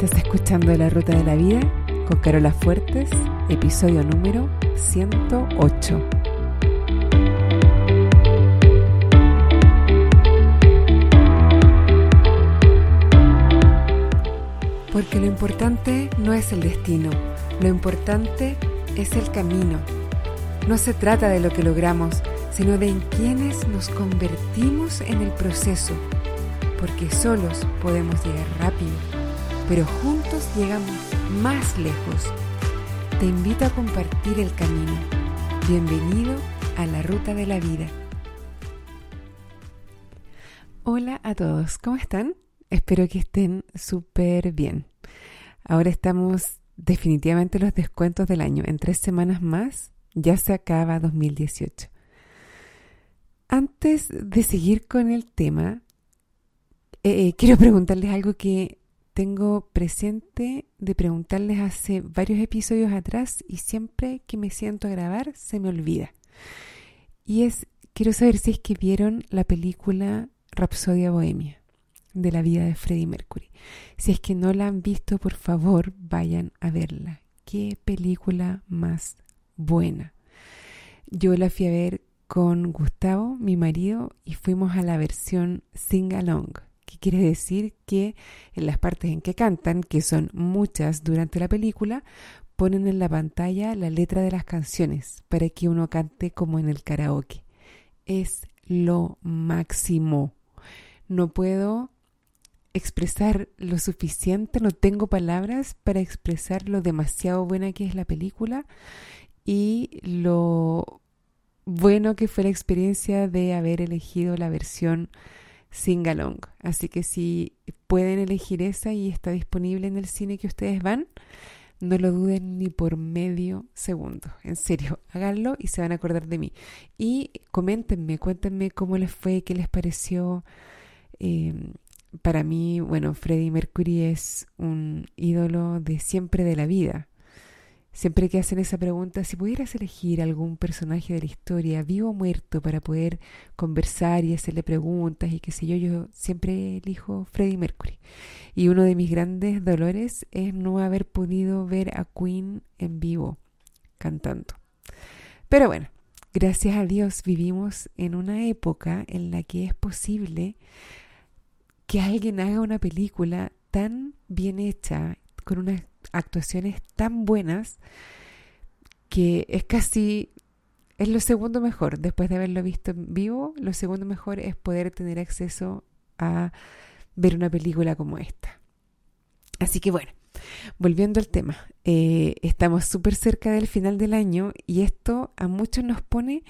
Estás escuchando La Ruta de la Vida con Carola Fuertes, episodio número 108. Porque lo importante no es el destino, lo importante es el camino. No se trata de lo que logramos, sino de en quienes nos convertimos en el proceso, porque solos podemos llegar rápido, pero juntos llegamos más lejos. Te invito a compartir el camino. Bienvenido a la ruta de la vida. Hola a todos, ¿cómo están? Espero que estén súper bien. Ahora estamos definitivamente los descuentos del año. En tres semanas más ya se acaba 2018. Antes de seguir con el tema, eh, eh, quiero preguntarles algo que tengo presente de preguntarles hace varios episodios atrás y siempre que me siento a grabar se me olvida. Y es, quiero saber si es que vieron la película Rapsodia Bohemia de la vida de Freddie Mercury. Si es que no la han visto, por favor, vayan a verla. Qué película más buena. Yo la fui a ver con Gustavo, mi marido, y fuimos a la versión Sing Along, que quiere decir que en las partes en que cantan, que son muchas durante la película, ponen en la pantalla la letra de las canciones para que uno cante como en el karaoke. Es lo máximo. No puedo expresar lo suficiente, no tengo palabras para expresar lo demasiado buena que es la película y lo bueno que fue la experiencia de haber elegido la versión singalong. Así que si pueden elegir esa y está disponible en el cine que ustedes van, no lo duden ni por medio segundo. En serio, háganlo y se van a acordar de mí. Y coméntenme, cuéntenme cómo les fue, qué les pareció. Eh, para mí, bueno, Freddie Mercury es un ídolo de siempre de la vida. Siempre que hacen esa pregunta, si pudieras elegir algún personaje de la historia, vivo o muerto, para poder conversar y hacerle preguntas y qué sé yo, yo siempre elijo Freddie Mercury. Y uno de mis grandes dolores es no haber podido ver a Queen en vivo cantando. Pero bueno, gracias a Dios vivimos en una época en la que es posible que alguien haga una película tan bien hecha, con unas actuaciones tan buenas que es casi es lo segundo mejor. Después de haberlo visto en vivo lo segundo mejor es poder tener acceso a ver una película como esta. Así que bueno volviendo al tema eh, estamos súper cerca del final del año y esto a muchos nos pone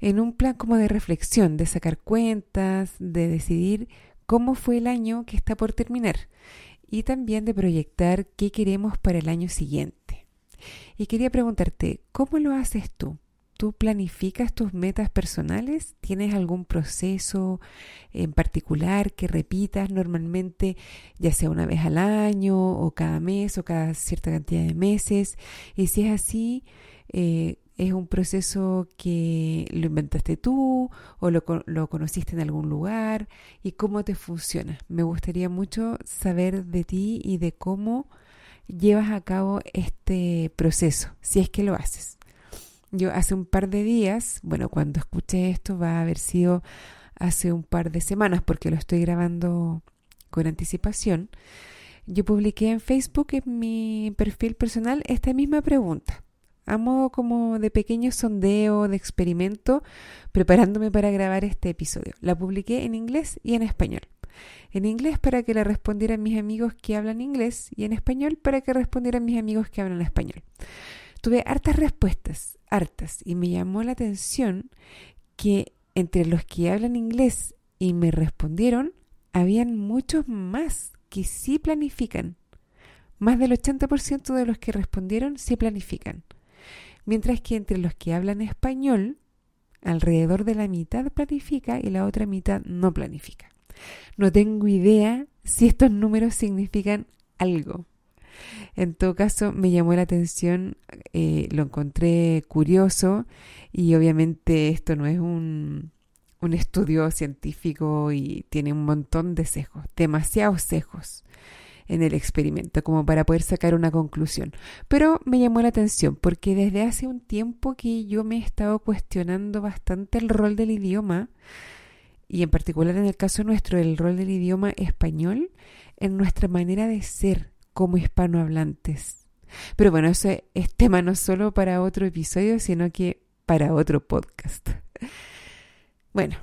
en un plan como de reflexión de sacar cuentas de decidir cómo fue el año que está por terminar y también de proyectar qué queremos para el año siguiente. Y quería preguntarte, ¿cómo lo haces tú? ¿Tú planificas tus metas personales? ¿Tienes algún proceso en particular que repitas normalmente, ya sea una vez al año o cada mes o cada cierta cantidad de meses? Y si es así, eh, ¿Es un proceso que lo inventaste tú o lo, conociste en algún lugar? ¿Y cómo te funciona? Me gustaría mucho saber de ti y de cómo llevas a cabo este proceso, si es que lo haces. Yo hace un par de días, bueno, cuando escuché esto va a haber sido hace un par de semanas porque lo estoy grabando con anticipación, yo publiqué en Facebook, en mi perfil personal, esta misma pregunta a modo como de pequeño sondeo, de experimento, preparándome para grabar este episodio. La publiqué en inglés y en español. En inglés para que la respondieran mis amigos que hablan inglés y en español para que respondieran mis amigos que hablan español. Tuve hartas respuestas, hartas, y me llamó la atención que entre los que hablan inglés y me respondieron, habían muchos más que sí planifican. Más del 80% de los que respondieron sí planifican mientras que entre los que hablan español, alrededor de la mitad planifica y la otra mitad no planifica. No tengo idea si estos números significan algo. En todo caso, me llamó la atención, eh, lo encontré curioso y obviamente esto no es un, un estudio científico y tiene un montón de sesgos, demasiados sesgos. En el experimento, como para poder sacar una conclusión. Pero me llamó la atención porque desde hace un tiempo que yo me he estado cuestionando bastante el rol del idioma, y en particular en el caso nuestro, el rol del idioma español en nuestra manera de ser como hispanohablantes. Pero bueno, eso es tema no solo para otro episodio, sino que para otro podcast. Bueno,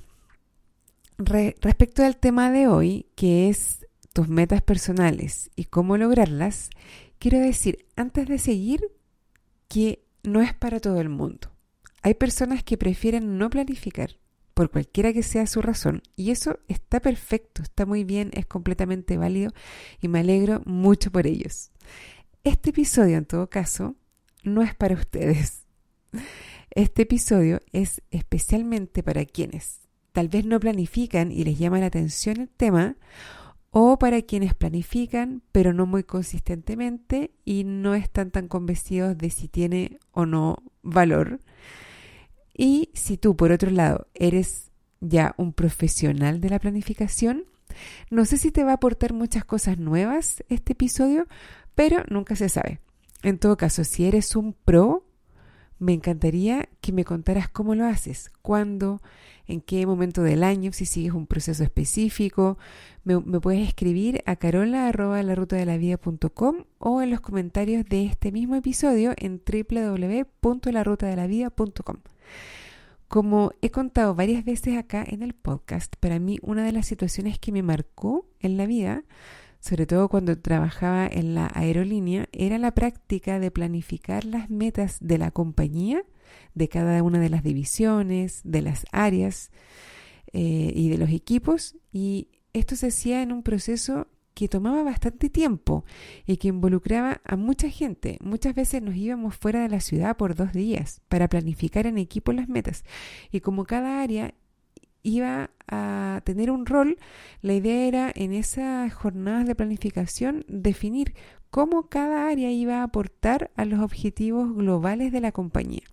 respecto al tema de hoy, que es tus metas personales y cómo lograrlas, quiero decir, antes de seguir, que no es para todo el mundo. Hay personas que prefieren no planificar, por cualquiera que sea su razón, y eso está perfecto, está muy bien, es completamente válido y me alegro mucho por ellos. Este episodio, en todo caso, no es para ustedes. Este episodio es especialmente para quienes tal vez no planifican y les llama la atención el tema, o para quienes planifican pero no muy consistentemente y no están tan convencidos de si tiene o no valor. Y si tú, por otro lado, eres ya un profesional de la planificación, no sé si te va a aportar muchas cosas nuevas este episodio, pero nunca se sabe. En todo caso, si eres un pro, me encantaría que me contaras cómo lo haces, cuándo, en qué momento del año, si sigues un proceso específico. Me, puedes escribir a carola o en los comentarios de este mismo episodio en www.larutadelavida.com. Como he contado varias veces acá en el podcast, para mí una de las situaciones que me marcó en la vida sobre todo cuando trabajaba en la aerolínea, era la práctica de planificar las metas de la compañía, de cada una de las divisiones, de las áreas eh, y de los equipos. Y esto se hacía en un proceso que tomaba bastante tiempo y que involucraba a mucha gente. Muchas veces nos íbamos fuera de la ciudad por dos días para planificar en equipo las metas. Y como cada área iba a tener un rol, la idea era en esas jornadas de planificación definir cómo cada área iba a aportar a los objetivos globales de la compañía.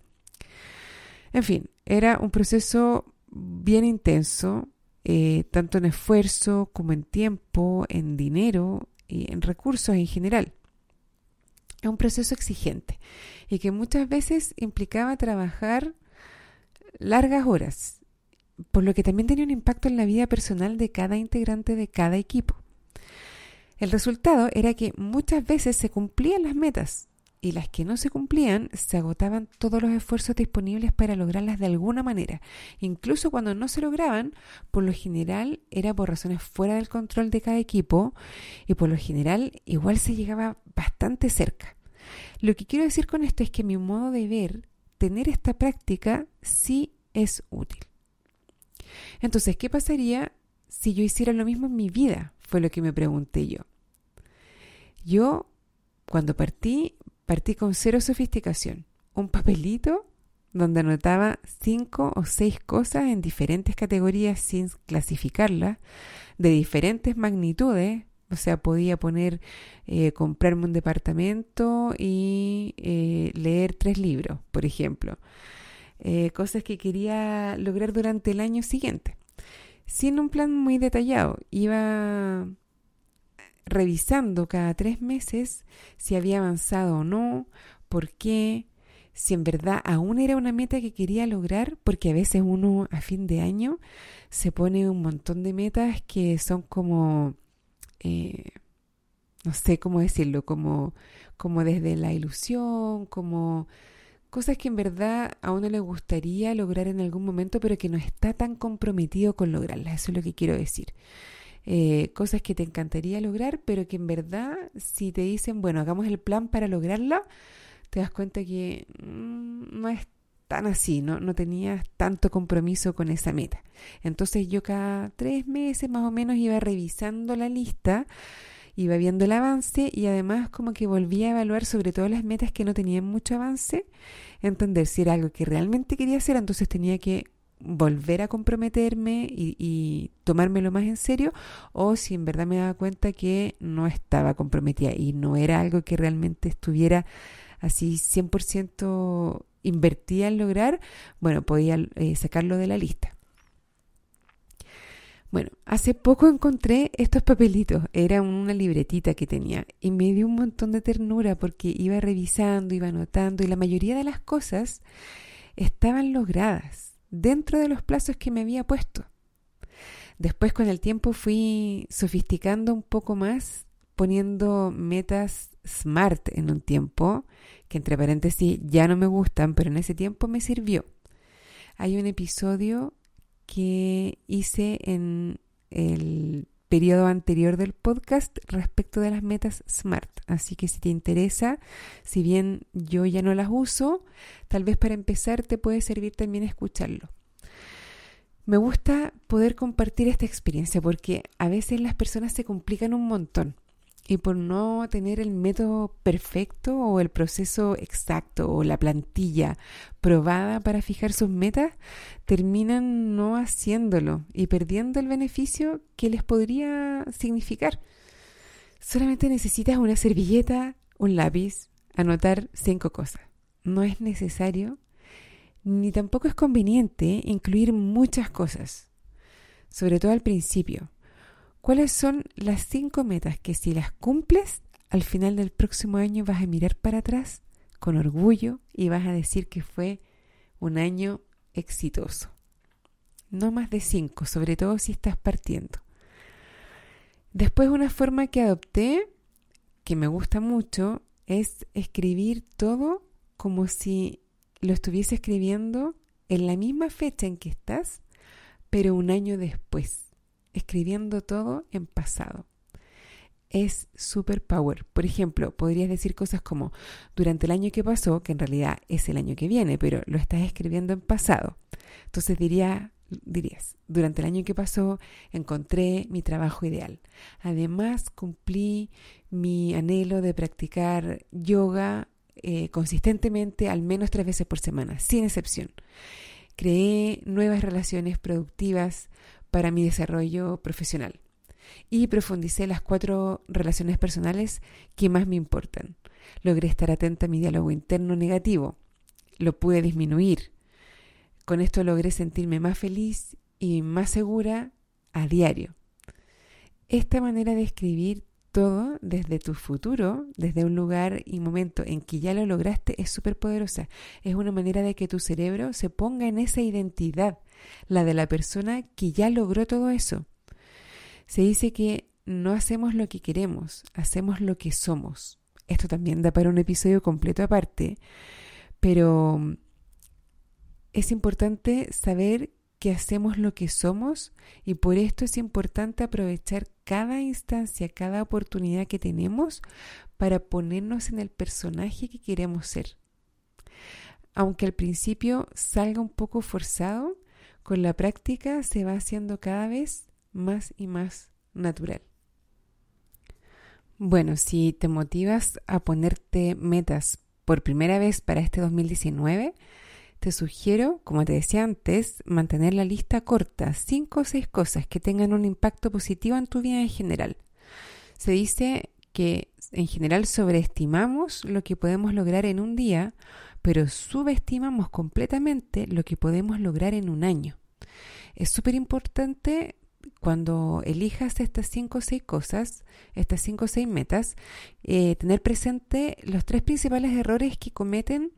En fin, era un proceso bien intenso, eh, tanto en esfuerzo como en tiempo, en dinero y en recursos en general. Es un proceso exigente y que muchas veces implicaba trabajar largas horas por lo que también tenía un impacto en la vida personal de cada integrante de cada equipo. El resultado era que muchas veces se cumplían las metas y las que no se cumplían se agotaban todos los esfuerzos disponibles para lograrlas de alguna manera. Incluso cuando no se lograban, por lo general era por razones fuera del control de cada equipo y por lo general igual se llegaba bastante cerca. Lo que quiero decir con esto es que mi modo de ver, tener esta práctica sí es útil. Entonces, ¿qué pasaría si yo hiciera lo mismo en mi vida? Fue lo que me pregunté yo. Yo, cuando partí, partí con cero sofisticación. Un papelito donde anotaba cinco o seis cosas en diferentes categorías sin clasificarlas, de diferentes magnitudes. O sea, podía poner eh, comprarme un departamento y eh, leer tres libros, por ejemplo. Eh, cosas que quería lograr durante el año siguiente. Sin un plan muy detallado, iba revisando cada tres meses si había avanzado o no, por qué, si en verdad aún era una meta que quería lograr, porque a veces uno a fin de año se pone un montón de metas que son como, eh, no sé cómo decirlo, como, como desde la ilusión, como cosas que en verdad a uno le gustaría lograr en algún momento, pero que no está tan comprometido con lograrlas. Eso es lo que quiero decir. Eh, cosas que te encantaría lograr, pero que en verdad si te dicen, bueno, hagamos el plan para lograrla, te das cuenta que mm, no es tan así, ¿no? no tenías tanto compromiso con esa meta. Entonces yo cada tres meses más o menos iba revisando la lista iba viendo el avance y además como que volvía a evaluar sobre todo las metas que no tenían mucho avance, entender si era algo que realmente quería hacer, entonces tenía que volver a comprometerme y, y, tomármelo más en serio o si en verdad me daba cuenta que no estaba comprometida y no era algo que realmente estuviera así 100% invertida en lograr, bueno, podía eh, sacarlo de la lista. Bueno, hace poco encontré estos papelitos, era una libretita que tenía y me dio un montón de ternura porque iba revisando, iba anotando y la mayoría de las cosas estaban logradas dentro de los plazos que me había puesto. Después con el tiempo fui sofisticando un poco más, poniendo metas SMART en un tiempo, que entre paréntesis ya no me gustan, pero en ese tiempo me sirvió. Hay un episodio que hice en el periodo anterior del podcast respecto de las metas SMART. Así que si te interesa, si bien yo ya no las uso, tal vez para empezar te puede servir también escucharlo. Me gusta poder compartir esta experiencia porque a veces las personas se complican un montón y por no tener el método perfecto o el proceso exacto o la plantilla probada para fijar sus metas, terminan no haciéndolo y perdiendo el beneficio que les podría significar. Solamente necesitas una servilleta, un lápiz, anotar cinco cosas. No es necesario ni tampoco es conveniente incluir muchas cosas, sobre todo al principio. ¿Cuáles son las cinco metas que si las cumples, al final del próximo año vas a mirar para atrás con orgullo y vas a decir que fue un año exitoso? No más de cinco, sobre todo si estás partiendo. Después una forma que adopté, que me gusta mucho, es escribir todo como si lo estuviese escribiendo en la misma fecha en que estás, pero un año después, escribiendo todo en pasado. Es super power. Por ejemplo, podrías decir cosas como durante el año que pasó, que en realidad es el año que viene, pero lo estás escribiendo en pasado. Entonces diría, dirías, durante el año que pasó encontré mi trabajo ideal. Además, cumplí mi anhelo de practicar yoga eh, consistentemente al menos tres veces por semana, sin excepción. Creé nuevas relaciones productivas para mi desarrollo profesional y profundicé las cuatro relaciones personales que más me importan. Logré estar atenta a mi diálogo interno negativo. Lo pude disminuir. Con esto logré sentirme más feliz y más segura a diario. Esta manera de escribir todo desde tu futuro, desde un lugar y momento en que ya lo lograste, es súper poderosa. Es una manera de que tu cerebro se ponga en esa identidad, la de la persona que ya logró todo eso. Se dice que no hacemos lo que queremos, hacemos lo que somos. Esto también da para un episodio completo aparte, pero es importante saber que hacemos lo que somos y por esto es importante aprovechar cada instancia, cada oportunidad que tenemos para ponernos en el personaje que queremos ser. Aunque al principio salga un poco forzado, con la práctica se va haciendo cada vez más y más natural. Bueno, si te motivas a ponerte metas por primera vez para este 2019, te sugiero, como te decía antes, mantener la lista corta, cinco o seis cosas que tengan un impacto positivo en tu vida en general. Se dice que en general sobreestimamos lo que podemos lograr en un día, pero subestimamos completamente lo que podemos lograr en un año. Es súper importante cuando elijas estas cinco o seis cosas, estas cinco o seis metas, eh, tener presente los tres principales errores que cometen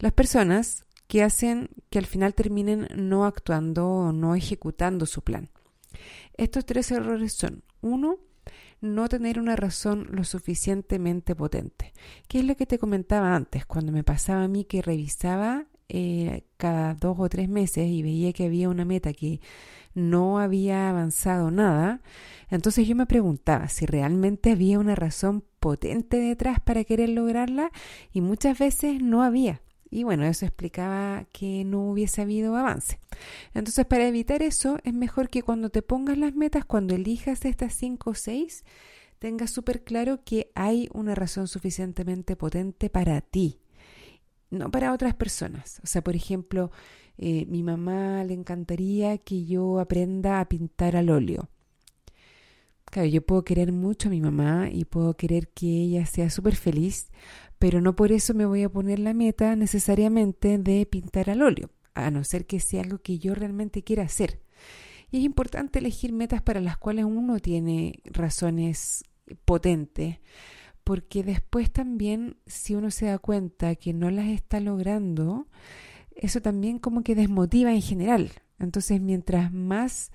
las personas que hacen que al final terminen no actuando o no ejecutando su plan. Estos tres errores son, uno, no tener una razón lo suficientemente potente. ¿Qué es lo que te comentaba antes? Cuando me pasaba a mí que revisaba eh, cada dos o tres meses y veía que había una meta que no había avanzado nada, entonces yo me preguntaba si realmente había una razón potente detrás para querer lograrla y muchas veces no había. Y bueno, eso explicaba que no hubiese habido avance. Entonces, para evitar eso, es mejor que cuando te pongas las metas, cuando elijas estas 5 o 6, tengas súper claro que hay una razón suficientemente potente para ti, no para otras personas. O sea, por ejemplo, eh, mi mamá le encantaría que yo aprenda a pintar al óleo. Claro, yo puedo querer mucho a mi mamá y puedo querer que ella sea súper feliz, pero no por eso me voy a poner la meta necesariamente de pintar al óleo, a no ser que sea algo que yo realmente quiera hacer. Y es importante elegir metas para las cuales uno tiene razones potentes, porque después también si uno se da cuenta que no las está logrando, eso también como que desmotiva en general. Entonces, mientras más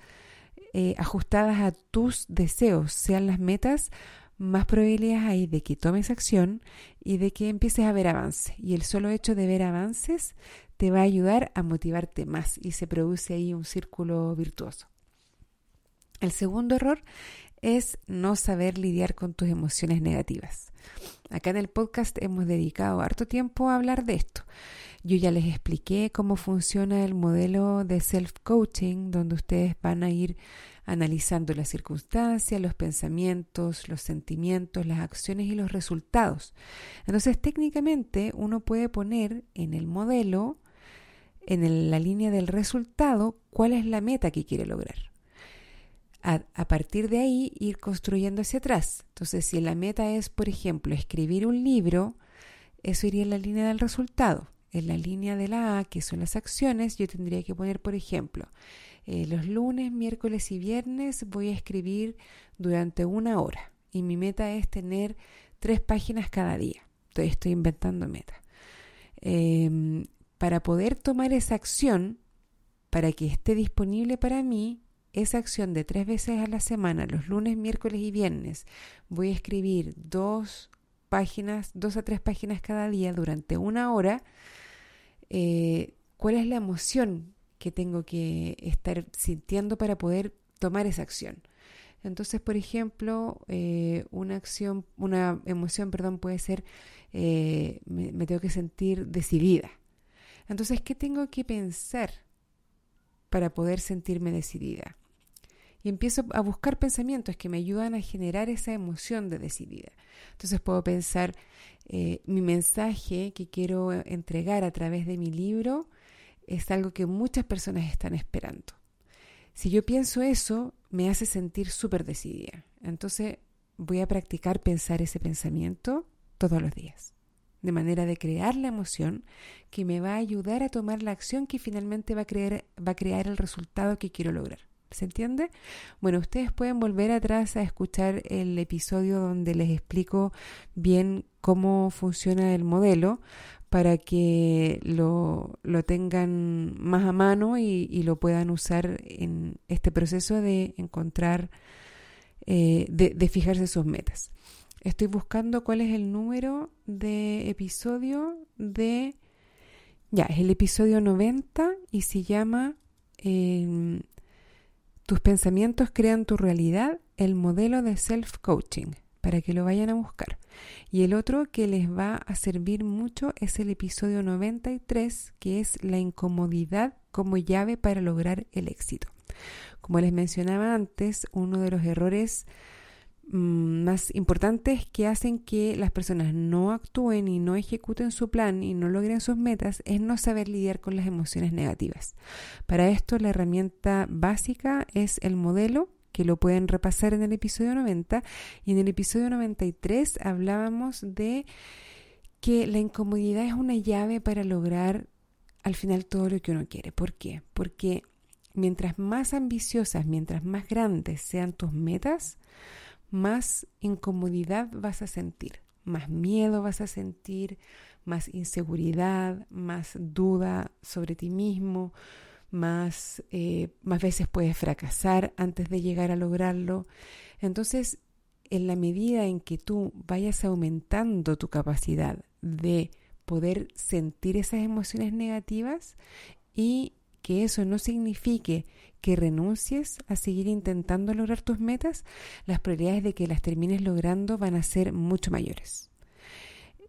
eh, ajustadas a tus deseos sean las metas, más probabilidades hay de que tomes acción y de que empieces a ver avance. Y el solo hecho de ver avances te va a ayudar a motivarte más y se produce ahí un círculo virtuoso. El segundo error es no saber lidiar con tus emociones negativas. Acá en el podcast hemos dedicado harto tiempo a hablar de esto. Yo ya les expliqué cómo funciona el modelo de self-coaching, donde ustedes van a ir analizando las circunstancias, los pensamientos, los sentimientos, las acciones y los resultados. Entonces, técnicamente, uno puede poner en el modelo, en la línea del resultado, cuál es la meta que quiere lograr. A, partir de ahí, ir construyendo hacia atrás. Entonces, si la meta es, por ejemplo, escribir un libro, eso iría en la línea del resultado en la línea de la A, que son las acciones, yo tendría que poner, por ejemplo, eh, los lunes, miércoles y viernes voy a escribir durante una hora y mi meta es tener tres páginas cada día. Entonces estoy inventando meta. Em, para poder tomar esa acción, para que esté disponible para mí, esa acción de tres veces a la semana, los lunes, miércoles y viernes, voy a escribir dos páginas, dos a tres páginas cada día durante una hora, eh, cuál es la emoción que tengo que estar sintiendo para poder tomar esa acción. Entonces, por ejemplo, eh, una acción, una emoción, perdón, puede ser eh, me, me, tengo que sentir decidida. Entonces, ¿qué tengo que pensar para poder sentirme decidida? Y empiezo a buscar pensamientos que me ayudan a generar esa emoción de decidida. Entonces puedo pensar, eh, mi mensaje que quiero entregar a través de mi libro es algo que muchas personas están esperando. Si yo pienso eso, me hace sentir súper decidida. Entonces voy a practicar pensar ese pensamiento todos los días, de manera de crear la emoción que me va a ayudar a tomar la acción que finalmente va a, crear, va a crear el resultado que quiero lograr. ¿Se entiende? Bueno, ustedes pueden volver atrás a escuchar el episodio donde les explico bien cómo funciona el modelo para que lo, lo tengan más a mano y, lo puedan usar en este proceso de encontrar, eh, de, de fijarse sus metas. Estoy buscando cuál es el número de episodio de... Ya, es el episodio 90 y se llama eh, tus pensamientos crean tu realidad, el modelo de self-coaching, para que lo vayan a buscar. Y el otro que les va a servir mucho es el episodio 93, que es la incomodidad como llave para lograr el éxito. Como les mencionaba antes, uno de los errores más importantes que hacen que las personas no actúen y no ejecuten su plan y no logren sus metas es no saber lidiar con las emociones negativas. Para esto la herramienta básica es el modelo que lo pueden repasar en el episodio 90 y en el episodio 93 hablábamos de que la incomodidad es una llave para lograr al final todo lo que uno quiere. ¿Por qué? Porque mientras más ambiciosas, mientras más grandes sean tus metas, más incomodidad vas a sentir, más miedo vas a sentir, más inseguridad, más duda sobre ti mismo, más, eh, más veces puedes fracasar antes de llegar a lograrlo. Entonces, en la medida en que tú vayas aumentando tu capacidad de poder sentir esas emociones negativas y que eso no signifique que renuncies a seguir intentando lograr tus metas, las probabilidades de que las termines logrando van a ser mucho mayores.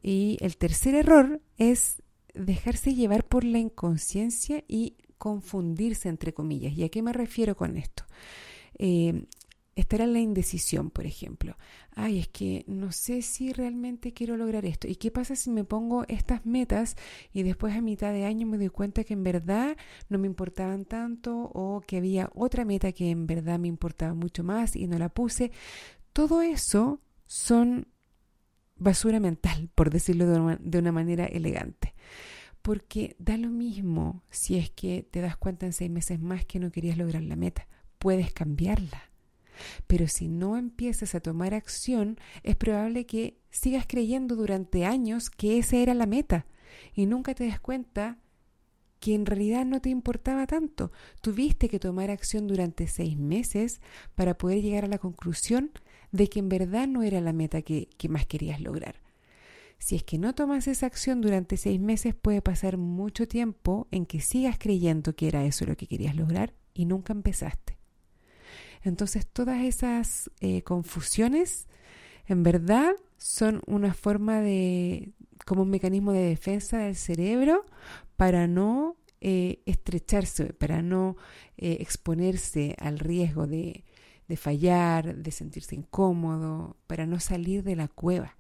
Y el tercer error es dejarse llevar por la inconsciencia y confundirse, entre comillas. ¿Y a qué me refiero con esto? Eh, estar en la indecisión, por ejemplo. Ay, es que no sé si realmente quiero lograr esto. ¿Y qué pasa si me pongo estas metas y después a mitad de año me doy cuenta que en verdad no me importaban tanto o que había otra meta que en verdad me importaba mucho más y no la puse? Todo eso son basura mental, por decirlo de una manera elegante. Porque da lo mismo si es que te das cuenta en seis meses más que no querías lograr la meta puedes cambiarla. Pero si no empiezas a tomar acción, es probable que sigas creyendo durante años que esa era la meta y nunca te des cuenta que en realidad no te importaba tanto. Tuviste que tomar acción durante seis meses para poder llegar a la conclusión de que en verdad no era la meta que, que más querías lograr. Si es que no tomas esa acción durante seis meses, puede pasar mucho tiempo en que sigas creyendo que era eso lo que querías lograr y nunca empezaste. Entonces todas esas eh, confusiones en verdad son una forma de, como un mecanismo de defensa del cerebro para no eh, estrecharse, para no eh, exponerse al riesgo de, de fallar, de sentirse incómodo, para no salir de la cueva.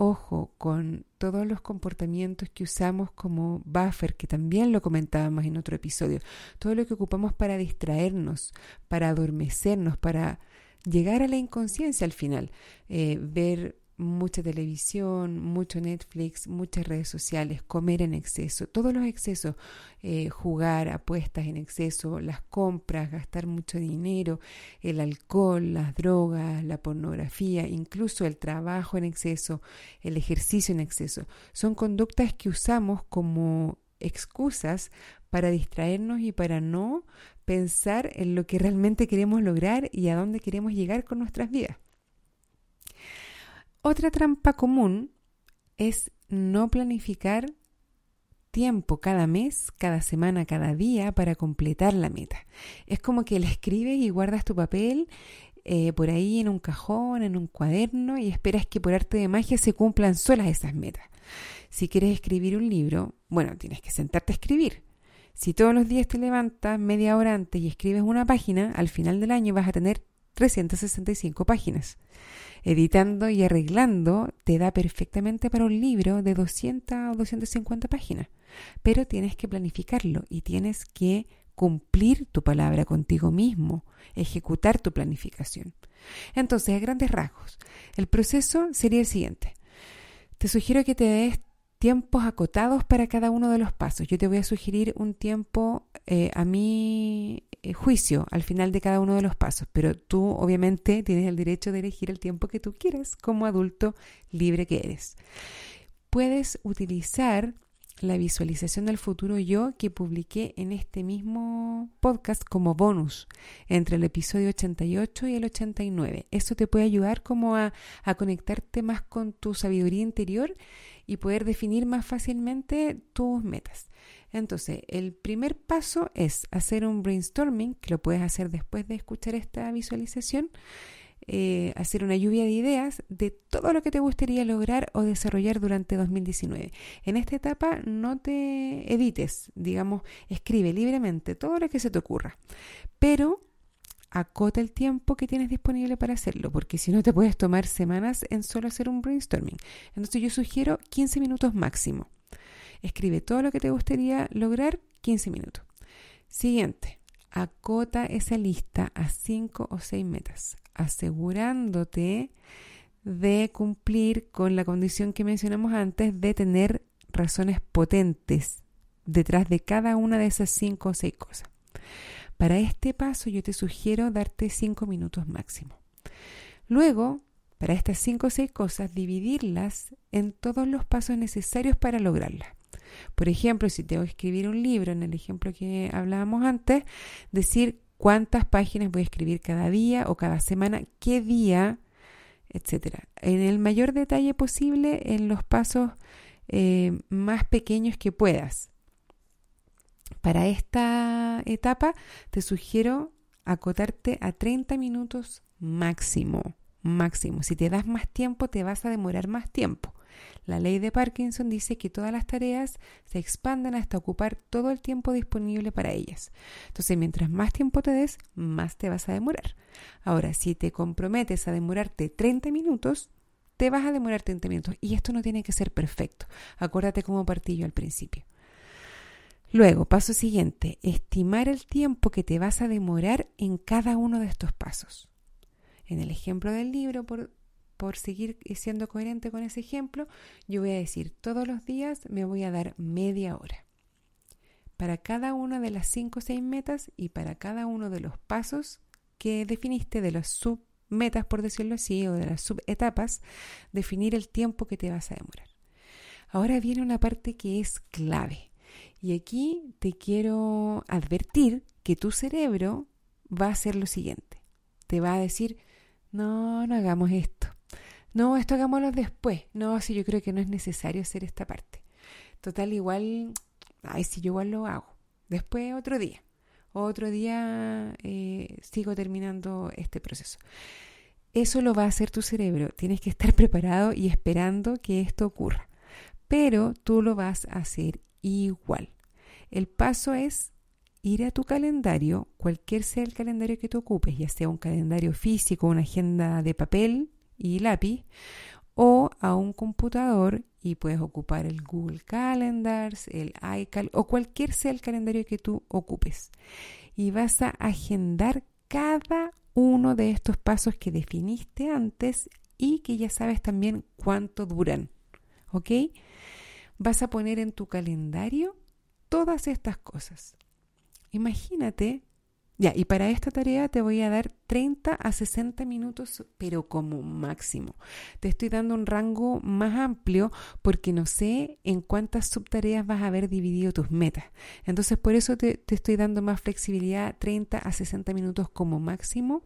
Ojo con todos los comportamientos que usamos como buffer, que también lo comentábamos en otro episodio, todo lo que ocupamos para distraernos, para adormecernos, para llegar a la inconsciencia al final, eh, ver mucha televisión, mucho Netflix, muchas redes sociales, comer en exceso, todos los excesos, eh, jugar, apuestas en exceso, las compras, gastar mucho dinero, el alcohol, las drogas, la pornografía, incluso el trabajo en exceso, el ejercicio en exceso, son conductas que usamos como excusas para distraernos y para no pensar en lo que realmente queremos lograr y a dónde queremos llegar con nuestras vidas. Otra trampa común es no planificar tiempo cada mes, cada semana, cada día para completar la meta. Es como que la escribes y guardas tu papel eh, por ahí en un cajón, en un cuaderno y esperas que por arte de magia se cumplan solas esas metas. Si quieres escribir un libro, bueno, tienes que sentarte a escribir. Si todos los días te levantas media hora antes y escribes una página, al final del año vas a tener 365 páginas editando y arreglando te da perfectamente para un libro de 200 o 250 páginas. Pero tienes que planificarlo y tienes que cumplir tu palabra contigo mismo, ejecutar tu planificación. Entonces, a grandes rasgos, el proceso sería el siguiente. Te sugiero que te des tiempos acotados para cada uno de los pasos. Yo te voy a sugerir un tiempo eh, a mi eh, juicio al final de cada uno de los pasos, pero tú obviamente tienes el derecho de elegir el tiempo que tú quieras como adulto libre que eres. Puedes utilizar la visualización del futuro yo que publiqué en este mismo podcast como bonus entre el episodio 88 y el 89. Eso te puede ayudar como a, a conectarte más con tu sabiduría interior y poder definir más fácilmente tus metas. Entonces, el primer paso es hacer un brainstorming, que lo puedes hacer después de escuchar esta visualización, eh, hacer una lluvia de ideas de todo lo que te gustaría lograr o desarrollar durante 2019. En esta etapa no te edites, digamos, escribe libremente todo lo que se te ocurra, pero acota el tiempo que tienes disponible para hacerlo, porque si no te puedes tomar semanas en solo hacer un brainstorming. Entonces yo sugiero 15 minutos máximo. Escribe todo lo que te gustaría lograr 15 minutos. Siguiente, acota esa lista a 5 o 6 metas, asegurándote de cumplir con la condición que mencionamos antes de tener razones potentes detrás de cada una de esas 5 o 6 cosas. Para este paso yo te sugiero darte 5 minutos máximo. Luego, para estas 5 o 6 cosas, dividirlas en todos los pasos necesarios para lograrlas. Por ejemplo, si tengo que escribir un libro, en el ejemplo que hablábamos antes, decir cuántas páginas voy a escribir cada día o cada semana, qué día, etcétera. En el mayor detalle posible en los pasos eh, más pequeños que puedas. Para esta etapa te sugiero acotarte a 30 minutos máximo, máximo. Si te das más tiempo, te vas a demorar más tiempo. La ley de Parkinson dice que todas las tareas se expanden hasta ocupar todo el tiempo disponible para ellas. Entonces, mientras más tiempo te des, más te vas a demorar. Ahora, si te comprometes a demorarte 30 minutos, te vas a demorar 30 minutos. Y esto no tiene que ser perfecto. Acuérdate cómo partí yo al principio. Luego, paso siguiente, estimar el tiempo que te vas a demorar en cada uno de estos pasos. En el ejemplo del libro, por, por seguir siendo coherente con ese ejemplo, yo voy a decir, todos los días me voy a dar media hora. para cada una de las cinco o seis metas y para cada uno de los pasos que definiste de las submetas, por decirlo así, o de las subetapas, definir el tiempo que te vas a demorar. Ahora viene una parte que es clave. Y aquí te quiero advertir que tu cerebro va a hacer lo siguiente. Te va a decir, no, no hagamos esto. No, esto hagámoslo después. No, si yo creo que no es necesario hacer esta parte. Total, igual, ay, si yo igual lo hago. Después otro día. Otro día eh, sigo terminando este proceso. Eso lo va a hacer tu cerebro. Tienes que estar preparado y esperando que esto ocurra. Pero tú lo vas a hacer igual. El paso es ir a tu calendario, cualquier sea el calendario que te ocupes, ya sea un calendario físico, una agenda de papel y lápiz, o a un computador y puedes ocupar el Google Calendars, el iCal o cualquier sea el calendario que tú ocupes. Y vas a agendar cada uno de estos pasos que definiste antes y que ya sabes también cuánto duran. ¿Ok? Vas a poner en tu calendario todas estas cosas. Imagínate ya, y para esta tarea te voy a dar 30 a 60 minutos, pero como máximo. Te estoy dando un rango más amplio porque no sé en cuántas subtareas vas a haber dividido tus metas. Entonces, por eso te, te estoy dando más flexibilidad, 30 a 60 minutos como máximo,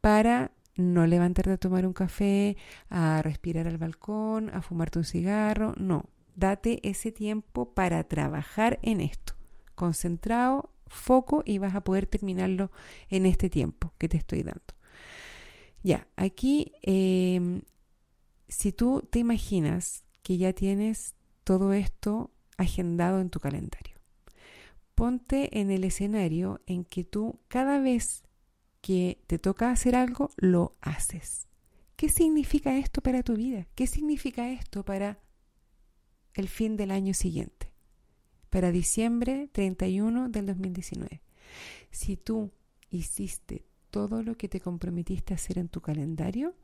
para no levantarte a tomar un café, a respirar al balcón, a fumarte un cigarro. No, date ese tiempo para trabajar en esto. Concentrado foco y vas a poder terminarlo en este tiempo que te estoy dando. Ya, aquí, em, si tú te imaginas que ya tienes todo esto agendado en tu calendario, ponte en el escenario en que tú cada vez que te toca hacer algo, lo haces. ¿Qué significa esto para tu vida? ¿Qué significa esto para el fin del año siguiente? para diciembre 31 del 2019. Si tú hiciste todo lo que te comprometiste a hacer en tu calendario,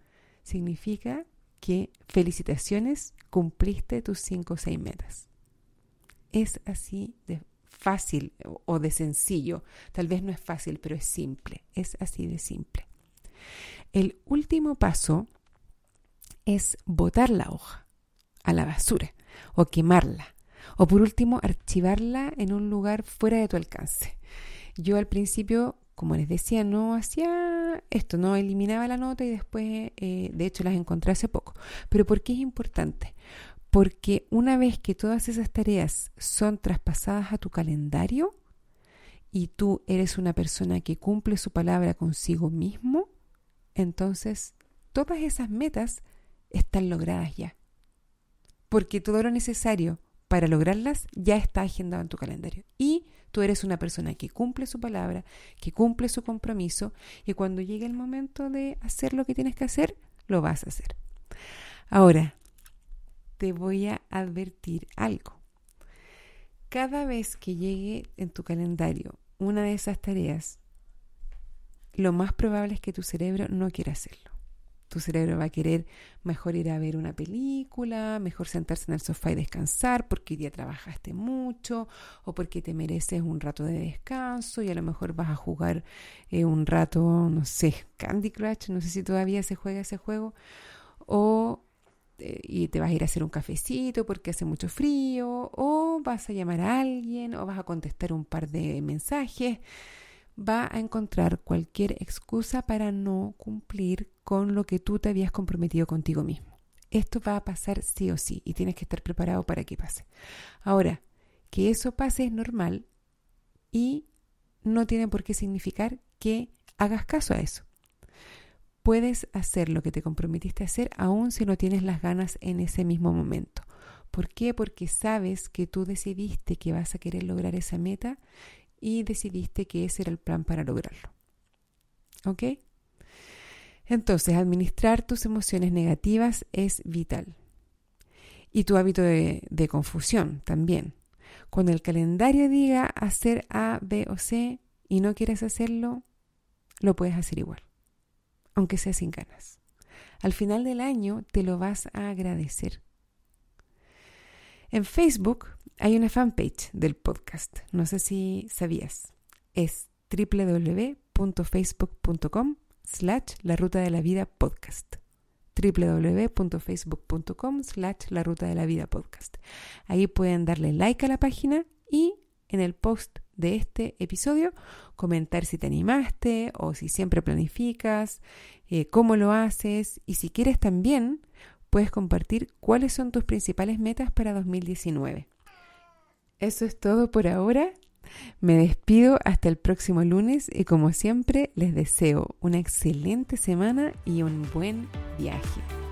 significa que felicitaciones, cumpliste tus 5 o 6 metas. Es así de fácil o de sencillo. Tal vez no es fácil, pero es simple. Es así de simple. El último paso es botar la hoja a la basura o quemarla o por último, archivarla en un lugar fuera de tu alcance. Yo al principio, como les decía, no hacía esto, no eliminaba la nota y después, eh, de hecho, las encontré hace poco. Pero ¿por qué es importante? Porque una vez que todas esas tareas son traspasadas a tu calendario y tú eres una persona que cumple su palabra consigo mismo, entonces todas esas metas están logradas ya. Porque todo lo necesario para lograrlas ya está agendado en tu calendario. Y tú eres una persona que cumple su palabra, que cumple su compromiso y cuando llegue el momento de hacer lo que tienes que hacer, lo vas a hacer. Ahora, te voy a advertir algo. Cada vez que llegue en tu calendario una de esas tareas, lo más probable es que tu cerebro no quiera hacerlo. Tu cerebro va a querer mejor ir a ver una película, mejor sentarse en el sofá y descansar porque día trabajaste mucho o porque te mereces un rato de descanso y a lo mejor vas a jugar eh, un rato, no sé, Candy Crush, no sé si todavía se juega ese juego, o eh, y te vas a ir a hacer un cafecito porque hace mucho frío, o vas a llamar a alguien, o vas a contestar un par de mensajes va a encontrar cualquier excusa para no cumplir con lo que tú te habías comprometido contigo mismo. Esto va a pasar sí o sí y tienes que estar preparado para que pase. Ahora, que eso pase es normal y no tiene por qué significar que hagas caso a eso. Puedes hacer lo que te comprometiste a hacer aún si no tienes las ganas en ese mismo momento. ¿Por qué? Porque sabes que tú decidiste que vas a querer lograr esa meta y decidiste que ese era el plan para lograrlo. ¿Ok? Entonces, administrar tus emociones negativas es vital. Y tu hábito de, confusión también. Cuando el calendario diga hacer A, B o C y no quieres hacerlo, lo puedes hacer igual, aunque sea sin ganas. Al final del año te lo vas a agradecer. En Facebook hay una fanpage del podcast, no sé si sabías, es www.facebook.com slash la ruta de la vida podcast www.facebook.com slash la ruta de la vida podcast. Ahí pueden darle like a la página y en el post de este episodio comentar si te animaste o si siempre planificas, eh, cómo lo haces y si quieres también puedes compartir cuáles son tus principales metas para 2019. Eso es todo por ahora. Me despido hasta el próximo lunes y como siempre les deseo una excelente semana y un buen viaje.